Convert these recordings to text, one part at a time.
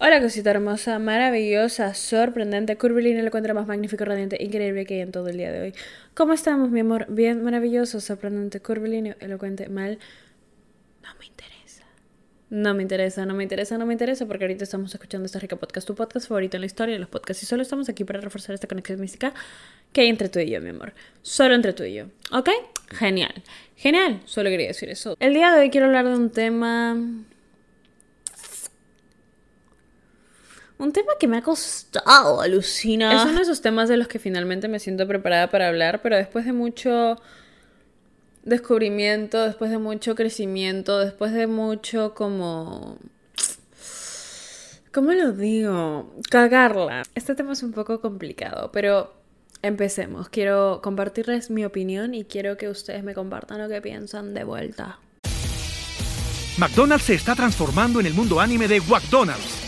Hola cosita hermosa, maravillosa, sorprendente, curvilínea, el encuentro más magnífico, radiante, increíble que hay en todo el día de hoy. ¿Cómo estamos, mi amor? Bien, maravilloso, sorprendente, curvilíneo, elocuente, mal. No me interesa. No me interesa, no me interesa, no me interesa, porque ahorita estamos escuchando esta rica podcast, tu podcast favorito en la historia de los podcasts, y solo estamos aquí para reforzar esta conexión mística que hay entre tú y yo, mi amor. Solo entre tú y yo. ¿Ok? Genial. Genial. Solo quería decir eso. El día de hoy quiero hablar de un tema Un tema que me ha costado, alucina. Es uno de esos temas de los que finalmente me siento preparada para hablar, pero después de mucho descubrimiento, después de mucho crecimiento, después de mucho como... ¿Cómo lo digo? Cagarla. Este tema es un poco complicado, pero empecemos. Quiero compartirles mi opinión y quiero que ustedes me compartan lo que piensan de vuelta. McDonald's se está transformando en el mundo anime de McDonald's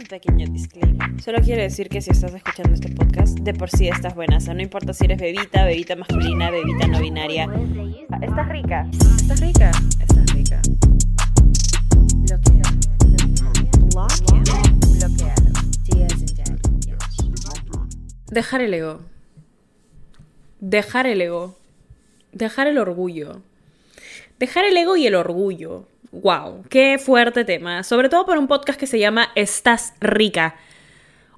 Un pequeño disclaimer. Solo quiero decir que si estás escuchando este podcast, de por sí estás buena. O sea, no importa si eres bebita, bebita masculina, bebita no binaria. Estás rica. Estás rica. Estás rica. Dejar el ego. Dejar el ego. Dejar el orgullo. Dejar el ego y el orgullo. Wow, qué fuerte tema. Sobre todo por un podcast que se llama Estás rica.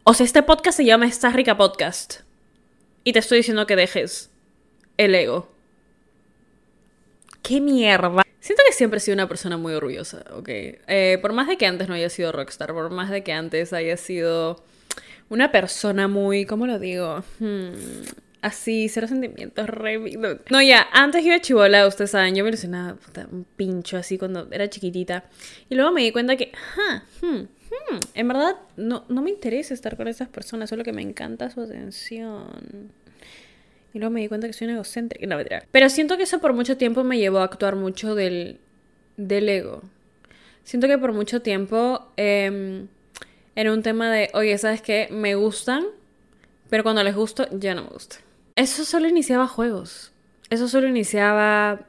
O sea, este podcast se llama Estás rica podcast. Y te estoy diciendo que dejes el ego. ¡Qué mierda! Siento que siempre he sido una persona muy orgullosa, ¿ok? Eh, por más de que antes no haya sido rockstar, por más de que antes haya sido una persona muy, ¿cómo lo digo? Hmm, así, cero sentimientos, re... No, ya, antes iba a chivola, ustedes saben, yo me ilusionaba, un pincho así cuando era chiquitita. Y luego me di cuenta que, hmm, hmm, en verdad, no, no me interesa estar con esas personas, solo que me encanta su atención. Y luego me di cuenta que soy una egocéntrica. No. Pero siento que eso por mucho tiempo me llevó a actuar mucho del, del ego. Siento que por mucho tiempo eh, era un tema de, oye, ¿sabes qué? Me gustan, pero cuando les gusto, ya no me gusta. Eso solo iniciaba juegos. Eso solo iniciaba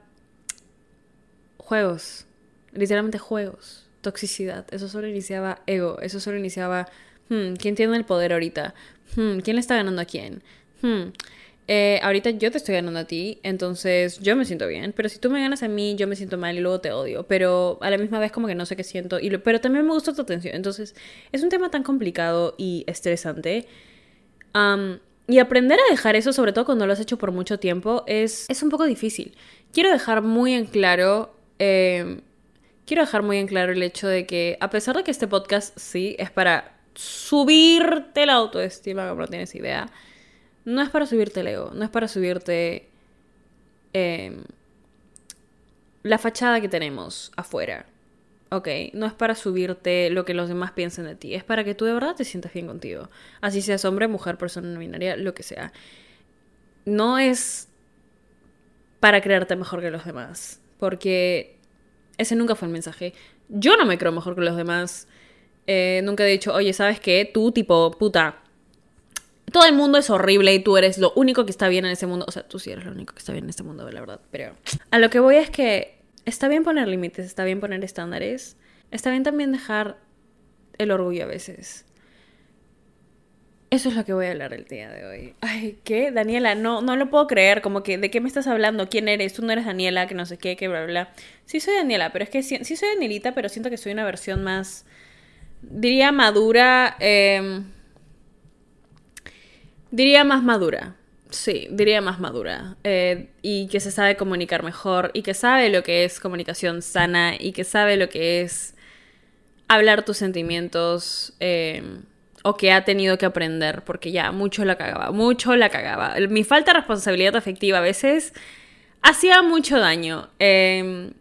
juegos. Literalmente juegos. Toxicidad. Eso solo iniciaba ego. Eso solo iniciaba, hmm, ¿quién tiene el poder ahorita? Hmm, ¿quién le está ganando a quién? Hmm, eh, ahorita yo te estoy ganando a ti, entonces yo me siento bien, pero si tú me ganas a mí, yo me siento mal y luego te odio, pero a la misma vez como que no sé qué siento, y pero también me gusta tu atención, entonces es un tema tan complicado y estresante. Y aprender a dejar eso, sobre todo cuando lo has hecho por mucho tiempo, es, es un poco difícil. Quiero dejar muy en claro. Em, quiero dejar muy en claro el hecho de que, a pesar de que este podcast sí es para subirte la autoestima, como no tienes idea, no es para subirte el ego, no es para subirte em, la fachada que tenemos afuera. Ok, no es para subirte lo que los demás piensen de ti, es para que tú de verdad te sientas bien contigo. Así seas hombre, mujer, persona no binaria, lo que sea. No es para creerte mejor que los demás, porque ese nunca fue el mensaje. Yo no me creo mejor que los demás. Eh, nunca he dicho, oye, ¿sabes qué? Tú, tipo, puta, todo el mundo es horrible y tú eres lo único que está bien en ese mundo. O sea, tú sí eres lo único que está bien en este mundo, la verdad. Pero a lo que voy es que está bien poner límites, está bien poner estándares, está bien también dejar el orgullo a veces. Eso es lo que voy a hablar el día de hoy. Ay, ¿qué? Daniela, no, no lo puedo creer. Como que, ¿de qué me estás hablando? ¿Quién eres? Tú no eres Daniela, que no sé qué, que bla, bla. Sí soy Daniela, pero es que sí, soy Danielita, pero siento que soy una versión más, diría madura, em, diría más madura. Sí, diría más madura. Eh, y que se sabe comunicar mejor. Y que sabe lo que es comunicación sana. Y que sabe lo que es hablar tus sentimientos. Em, o que ha tenido que aprender. Porque ya, mucho la cagaba. Mucho la cagaba. Mi falta de responsabilidad afectiva a veces hacía mucho daño. Em,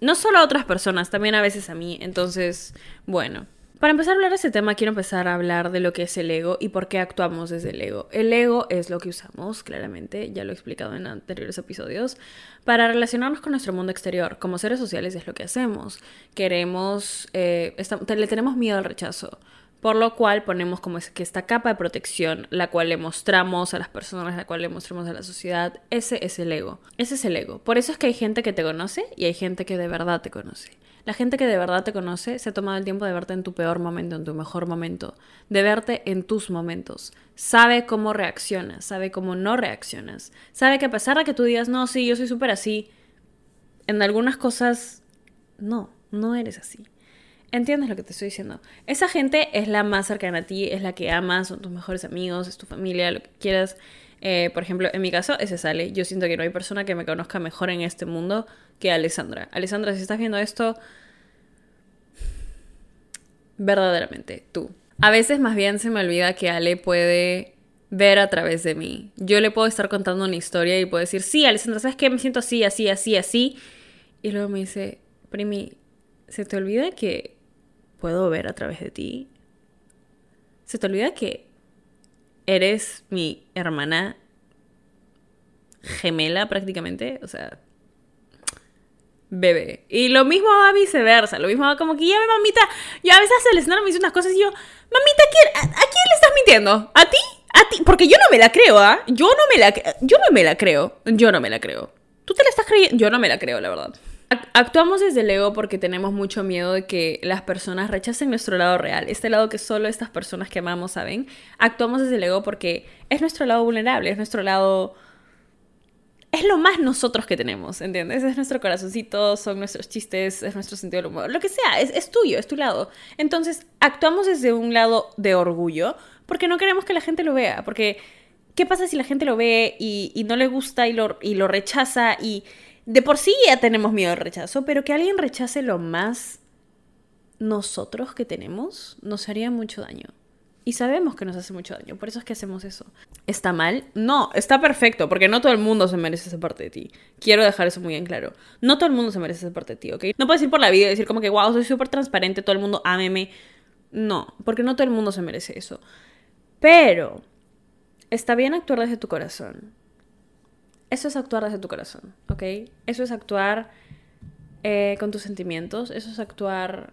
no solo a otras personas, también a veces a mí. Entonces, bueno. Para empezar a hablar de este tema, quiero empezar a hablar de lo que es el ego y por qué actuamos desde el ego. El ego es lo que usamos, claramente, ya lo he explicado en anteriores episodios, para relacionarnos con nuestro mundo exterior. Como seres sociales es lo que hacemos. Queremos, eh, le tenemos miedo al rechazo. Por lo cual ponemos como que esta capa de protección, la cual le mostramos a las personas, la cual le mostramos a la sociedad, ese es el ego. Ese es el ego. Por eso es que hay gente que te conoce y hay gente que de verdad te conoce. La gente que de verdad te conoce se ha tomado el tiempo de verte en tu peor momento, en tu mejor momento, de verte en tus momentos. Sabe cómo reaccionas, sabe cómo no reaccionas. Sabe que a pesar de que tú digas, no, sí, yo soy súper así, en algunas cosas, no, no eres así. ¿Entiendes lo que te estoy diciendo? Esa gente es la más cercana a ti, es la que amas, son tus mejores amigos, es tu familia, lo que quieras. Eh, por ejemplo, en mi caso, ese sale. Yo siento que no hay persona que me conozca mejor en este mundo que Alessandra. Alessandra, si estás viendo esto, verdaderamente tú. A veces más bien se me olvida que Ale puede ver a través de mí. Yo le puedo estar contando una historia y puedo decir, sí, Alessandra, ¿sabes qué? Me siento así, así, así, así. Y luego me dice, Primi, ¿se te olvida que puedo ver a través de ti. Se te olvida que eres mi hermana gemela prácticamente, o sea, bebé. Y lo mismo va viceversa, lo mismo va como que ya ve mamita, yo a veces Alessandra me dice unas cosas y yo, mamita, ¿a, quién, le estás mintiendo? ¿A ti? ¿A ti? Porque yo no me la creo, ¿ah? Yo no me la yo no me la creo. Yo no me la creo. ¿Tú te la estás creyendo? Yo no me la creo, la verdad. Actuamos desde el ego porque tenemos mucho miedo de que las personas rechacen nuestro lado real, este lado que solo estas personas que amamos saben. Actuamos desde el ego porque es nuestro lado vulnerable, es nuestro lado... Es lo más nosotros que tenemos, ¿entiendes? Es nuestro corazoncito, son nuestros chistes, es nuestro sentido del humor, lo que sea, es, tuyo, es tu lado. Entonces, actuamos desde un lado de orgullo porque no queremos que la gente lo vea, porque ¿qué pasa si la gente lo ve y, y no le gusta y lo, y lo rechaza y de por sí ya tenemos miedo al rechazo, pero que alguien rechace lo más nosotros que tenemos nos haría mucho daño. Y sabemos que nos hace mucho daño, por eso es que hacemos eso. ¿Está mal? No, está perfecto, porque no todo el mundo se merece esa parte de ti. Quiero dejar eso muy en claro. No todo el mundo se merece esa parte de ti, ¿ok? No puedes ir por la vida y decir como que, wow, soy súper transparente, todo el mundo ámeme. No, porque no todo el mundo se merece eso. Pero está bien actuar desde tu corazón. Eso es actuar desde tu corazón, ¿ok? Eso es actuar eh, con tus sentimientos, eso es actuar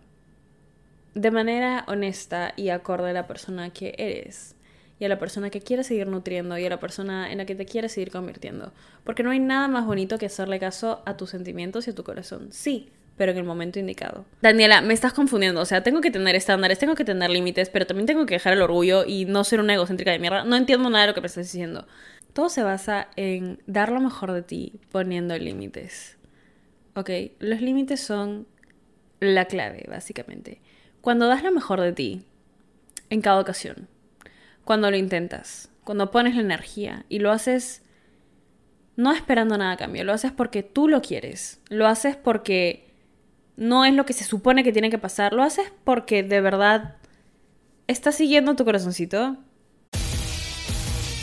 de manera honesta y acorde a la persona que eres y a la persona que quieres seguir nutriendo y a la persona en la que te quieres seguir convirtiendo. Porque no hay nada más bonito que hacerle caso a tus sentimientos y a tu corazón. Sí, pero en el momento indicado. Daniela, me estás confundiendo. O sea, tengo que tener estándares, tengo que tener límites, pero también tengo que dejar el orgullo y no ser una egocéntrica de mierda. No entiendo nada de lo que me estás diciendo. Todo se basa en dar lo mejor de ti poniendo límites. ¿Ok? Los límites son la clave, básicamente. Cuando das lo mejor de ti, en cada ocasión, cuando lo intentas, cuando pones la energía y lo haces no esperando nada a cambio, lo haces porque tú lo quieres, lo haces porque no es lo que se supone que tiene que pasar, lo haces porque de verdad estás siguiendo tu corazoncito,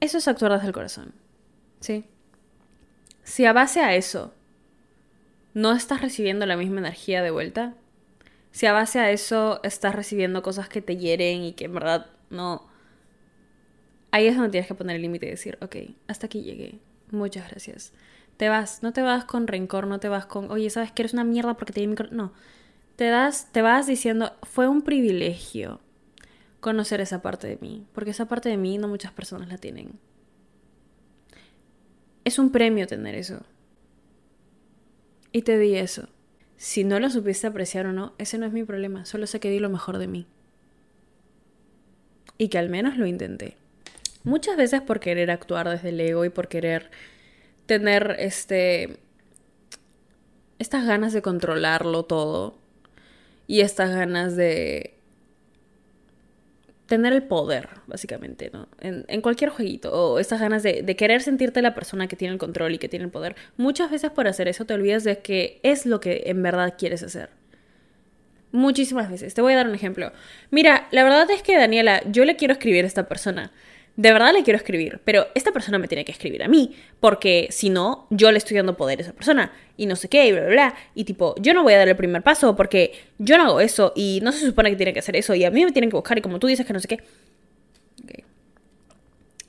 Eso es actuar desde el corazón. ¿Sí? Si a base a eso no estás recibiendo la misma energía de vuelta, si a base a eso estás recibiendo cosas que te hieren y que en verdad no... Ahí es donde tienes que poner el límite y decir, ok, hasta aquí llegué. Muchas gracias. Te vas, no te vas con rencor, no te vas con, oye, ¿sabes que eres una mierda porque te di micro... No. Te, das, te vas diciendo, fue un privilegio conocer esa parte de mí, porque esa parte de mí no muchas personas la tienen. Es un premio tener eso. Y te di eso. Si no lo supiste apreciar o no, ese no es mi problema, solo sé que di lo mejor de mí. Y que al menos lo intenté. Muchas veces por querer actuar desde el ego y por querer tener este estas ganas de controlarlo todo, y estas ganas de tener el poder, básicamente, ¿no? En, cualquier jueguito, o estas ganas de, de, querer sentirte la persona que tiene el control y que tiene el poder. Muchas veces por hacer eso te olvidas de que es lo que en verdad quieres hacer. Muchísimas veces. Te voy a dar un ejemplo. Mira, la verdad es que Daniela, yo le quiero escribir a esta persona de verdad le quiero escribir, pero esta persona me tiene que escribir a mí, porque si no, yo le estoy dando poder a esa persona, y no sé qué, y bla, bla, bla, y tipo, yo no voy a dar el primer paso porque yo no hago eso, y no se supone que tiene que hacer eso, y a mí me tienen que buscar, y como tú dices que no sé qué.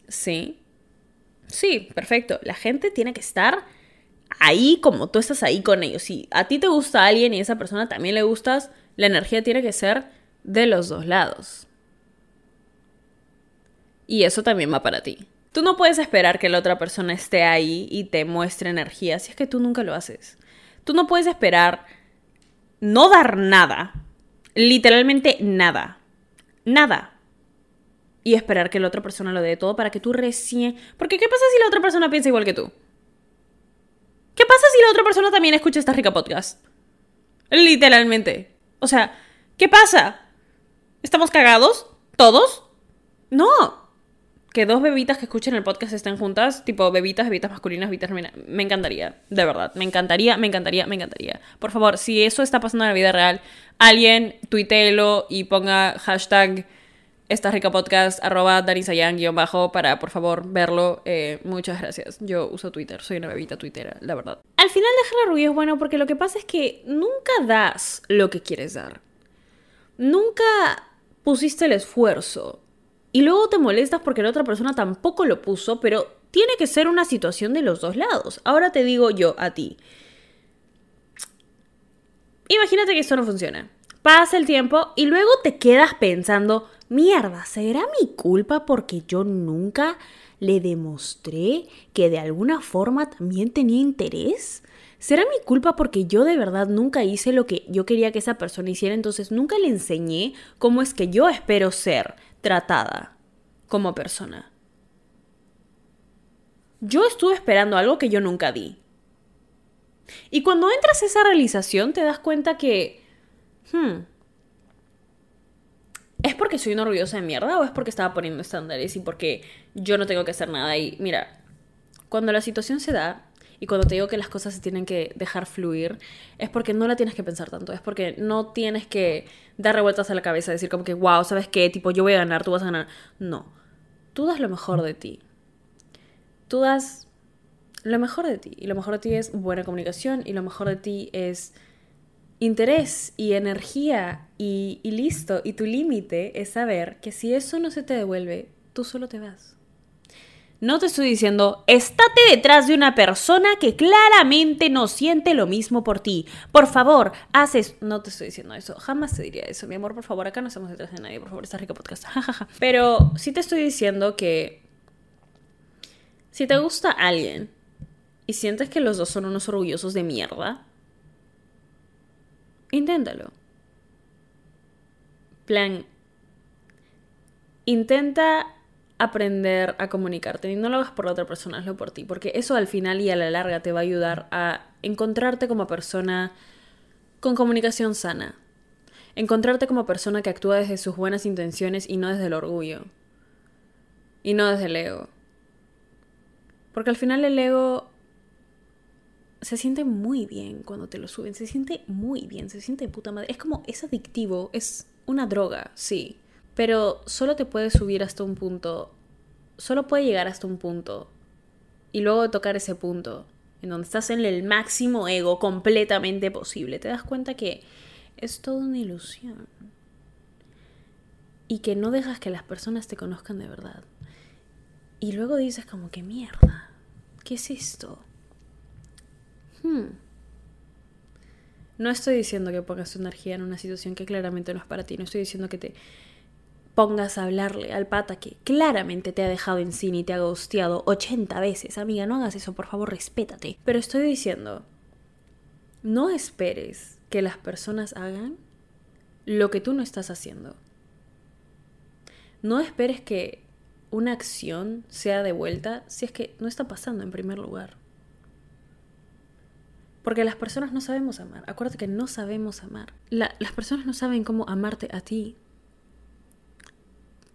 Sí. Sí, perfecto. La gente tiene que estar ahí como tú estás ahí con ellos. Si a ti te gusta alguien y a esa persona también le gustas, la energía tiene que ser de los dos lados. Y eso también va para ti. Tú no puedes esperar que la otra persona esté ahí y te muestre energía si es que tú nunca lo haces. Tú no puedes esperar no dar nada, literalmente nada, nada, y esperar que la otra persona lo dé todo para que tú recién... Porque ¿qué pasa si la otra persona piensa igual que tú? ¿Qué pasa si la otra persona también escucha esta rica podcast? Literalmente. O sea, ¿qué pasa? ¿Estamos cagados? ¿Todos? No que dos bebitas que escuchen el podcast estén juntas, tipo bebitas, bebitas masculinas, bebitas femeninas. Me encantaría, de verdad. Me encantaría, me encantaría, me encantaría. Por favor, si eso está pasando en la vida real, alguien tuiteelo y ponga hashtag esta rica podcast, arroba guion bajo para por favor verlo. Eh, muchas gracias. Yo uso Twitter, soy una bebita tuitera, la verdad. Al final dejar la rubia es bueno porque lo que pasa es que nunca das lo que quieres dar. Nunca pusiste el esfuerzo y luego te molestas porque la otra persona tampoco lo puso, pero tiene que ser una situación de los dos lados. Ahora te digo yo a ti. Imagínate que esto no funciona. Pasa el tiempo y luego te quedas pensando, mierda, ¿será mi culpa porque yo nunca le demostré que de alguna forma también tenía interés? ¿Será mi culpa porque yo de verdad nunca hice lo que yo quería que esa persona hiciera? Entonces nunca le enseñé cómo es que yo espero ser tratada como persona. Yo estuve esperando algo que yo nunca di. Y cuando entras a esa realización te das cuenta que... Hmm, ¿Es porque soy una orgullosa de mierda o es porque estaba poniendo estándares y porque yo no tengo que hacer nada? Y mira, cuando la situación se da, y cuando te digo que las cosas se tienen que dejar fluir, es porque no la tienes que pensar tanto, es porque no tienes que dar revueltas a la cabeza, decir como que, wow, ¿sabes qué? Tipo, yo voy a ganar, tú vas a ganar. No, tú das lo mejor de ti. Tú das lo mejor de ti. Y lo mejor de ti es buena comunicación y lo mejor de ti es interés y energía y, listo. Y tu límite es saber que si eso no se te devuelve, tú solo te vas. No te estoy diciendo, estate detrás de una persona que claramente no siente lo mismo por ti. Por favor, haces... No te estoy diciendo eso. Jamás te diría eso. Mi amor, por favor, acá no estamos detrás de nadie. Por favor, está rico podcast. Pero sí te estoy diciendo que... Si te gusta alguien y sientes que los dos son unos orgullosos de mierda, inténtalo. Plan, intenta aprender a comunicarte. Y no lo hagas por la otra persona, hazlo por ti. Porque eso al final y a la larga te va a ayudar a encontrarte como persona con comunicación sana. Encontrarte como persona que actúa desde sus buenas intenciones y no desde el orgullo. Y no desde el ego. Porque al final el ego se siente muy bien cuando te lo suben. Se siente muy bien, se siente de puta madre. Es como, es adictivo, es una droga, sí. Pero solo te puede subir hasta un punto, solo puede llegar hasta un punto. Y luego de tocar ese punto, en donde estás en el máximo ego completamente posible, te das cuenta que es toda una ilusión. Y que no dejas que las personas te conozcan de verdad. Y luego dices como que mierda, ¿qué es esto? No estoy diciendo que pongas tu energía en una situación que claramente no es para ti, no estoy diciendo que te pongas a hablarle al pata que claramente te ha dejado en cine y te ha gusteado 80 veces. Amiga, no hagas eso, por favor, respétate. Pero estoy diciendo, no esperes que las personas hagan lo que tú no estás haciendo. No esperes que una acción sea de vuelta si es que no está pasando en primer lugar. Porque las personas no sabemos amar. Acuérdate que no sabemos amar. las personas no saben cómo amarte a ti.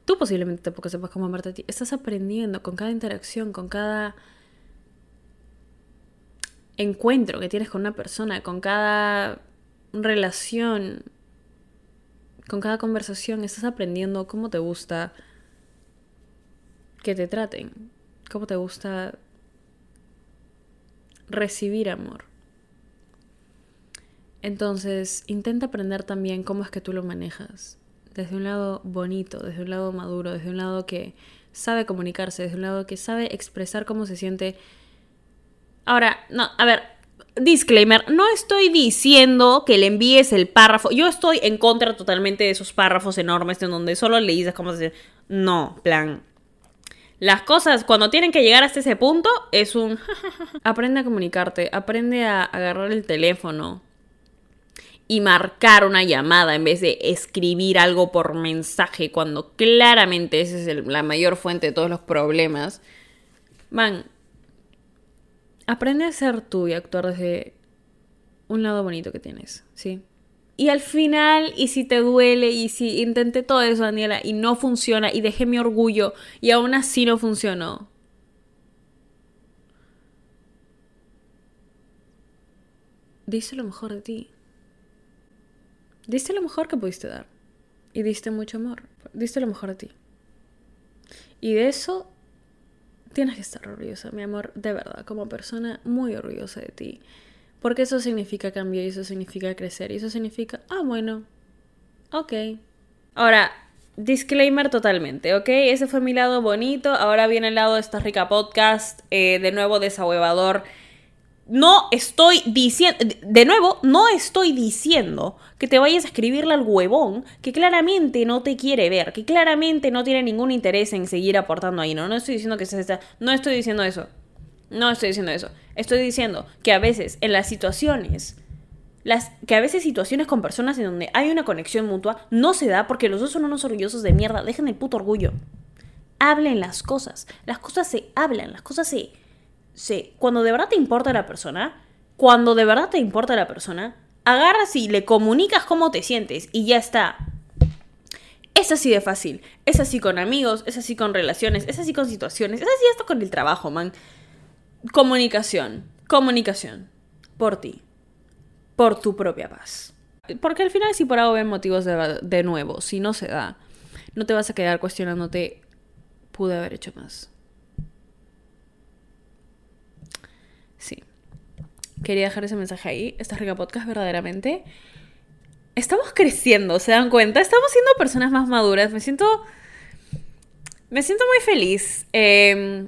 Tú posiblemente tampoco sepas cómo amarte a ti. Estás aprendiendo con cada interacción, con cada encuentro que tienes con una persona, con cada relación, con cada conversación, estás aprendiendo cómo te gusta que te traten, cómo te gusta recibir amor. Entonces, intenta aprender también cómo es que tú lo manejas. Desde un lado bonito, desde un lado maduro, desde un lado que sabe comunicarse, desde un lado que sabe expresar cómo se siente. Ahora, no, a ver, disclaimer, no estoy diciendo que le envíes el párrafo. Yo estoy en contra totalmente de esos párrafos enormes en donde solo le dices cómo se No, plan. Las cosas cuando tienen que llegar hasta ese punto es un... aprende a comunicarte, aprende a agarrar el teléfono y marcar una llamada en vez de escribir algo por mensaje cuando claramente esa es la mayor fuente de todos los problemas. Man, aprende a ser tú y actuar desde un lado bonito que tienes, ¿sí? Y al final, y si te duele, y si intenté todo eso, Daniela, y no funciona, y dejé mi orgullo, y aún así no funcionó. Diste lo mejor de ti. Diste lo mejor que pudiste dar. Y diste mucho amor. Diste lo mejor de ti. Y de eso tienes que estar orgullosa, mi amor, de verdad, como persona muy orgullosa de ti. Porque eso significa cambio y eso significa crecer y eso significa, ah, bueno, ok. Ahora, disclaimer totalmente, ¿ok? Ese fue mi lado bonito, ahora viene el lado de esta rica podcast, eh, de nuevo desahuevador. No estoy diciendo, de nuevo, no estoy diciendo que te vayas a escribirle al huevón que claramente no te quiere ver, que claramente no tiene ningún interés en seguir aportando ahí, no, no estoy diciendo que se no estoy diciendo eso. No estoy diciendo eso. Estoy diciendo que a veces en las situaciones, las, que a veces situaciones con personas en donde hay una conexión mutua no se da porque los dos son unos orgullosos de mierda. Dejen el puto orgullo. Hablen las cosas. Las cosas se hablan, las cosas se... se cuando de verdad te importa la persona, cuando de verdad te importa la persona, agarras y le comunicas cómo te sientes y ya está. Es así de fácil. Es así con amigos, es así con relaciones, es así con situaciones, es así hasta con el trabajo, man. Comunicación, comunicación. Por ti. Por tu propia paz. Porque al final si por algo ven motivos de, de nuevo, si no se da, no te vas a quedar cuestionándote, pude haber hecho más. Sí. Quería dejar ese mensaje ahí. Esta rica podcast verdaderamente. Estamos creciendo, ¿se dan cuenta? Estamos siendo personas más maduras. Me siento... Me siento muy feliz. Eh,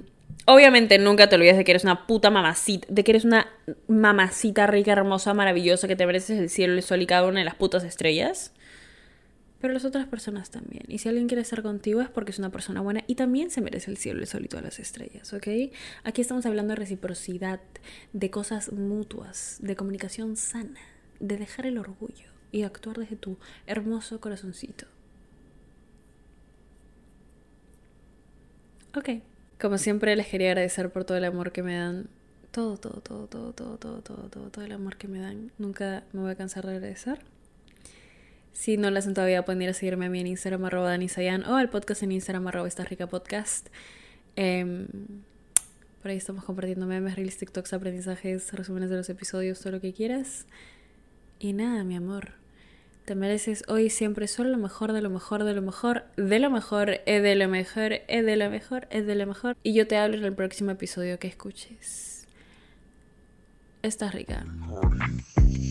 Obviamente nunca te olvides de que eres una puta mamacita, de que eres una mamacita rica, hermosa, maravillosa, que te mereces el cielo, el sol y cada una de las putas estrellas. Pero las otras personas también. Y si alguien quiere estar contigo es porque es una persona buena y también se merece el cielo, el sol y todas las estrellas, ¿ok? Aquí estamos hablando de reciprocidad, de cosas mutuas, de comunicación sana, de dejar el orgullo y actuar desde tu hermoso corazoncito. Ok. Como siempre les quería agradecer por todo el amor que me dan. Todo, todo, todo, todo, todo, todo, todo, todo, todo el amor que me dan. Nunca me voy a cansar de agradecer. Si no lo hacen todavía, pueden ir a seguirme a mí en Instagram arroba danisayan o al podcast en Instagram arroba esta rica podcast. Eh, por ahí estamos compartiendo memes, reels, TikToks, aprendizajes, resúmenes de los episodios, todo lo que quieras. Y nada, mi amor. Te mereces hoy siempre solo lo mejor, de lo mejor, de lo mejor, de lo mejor, es de lo mejor, es de lo mejor, es de lo mejor. Y yo te hablo en el próximo episodio que escuches. Estás rica.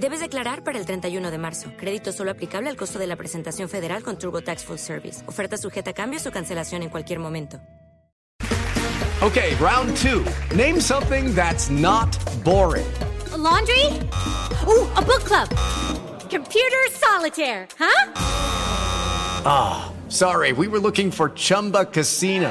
Debes declarar para el 31 de marzo. Crédito solo aplicable al costo de la presentación federal con TurboTax Full Service. Oferta sujeta a cambios o cancelación en cualquier momento. Okay, round two. Name something that's not boring. A laundry? Ooh, a book club. Computer solitaire, huh? Ah, sorry, we were looking for Chumba Casino.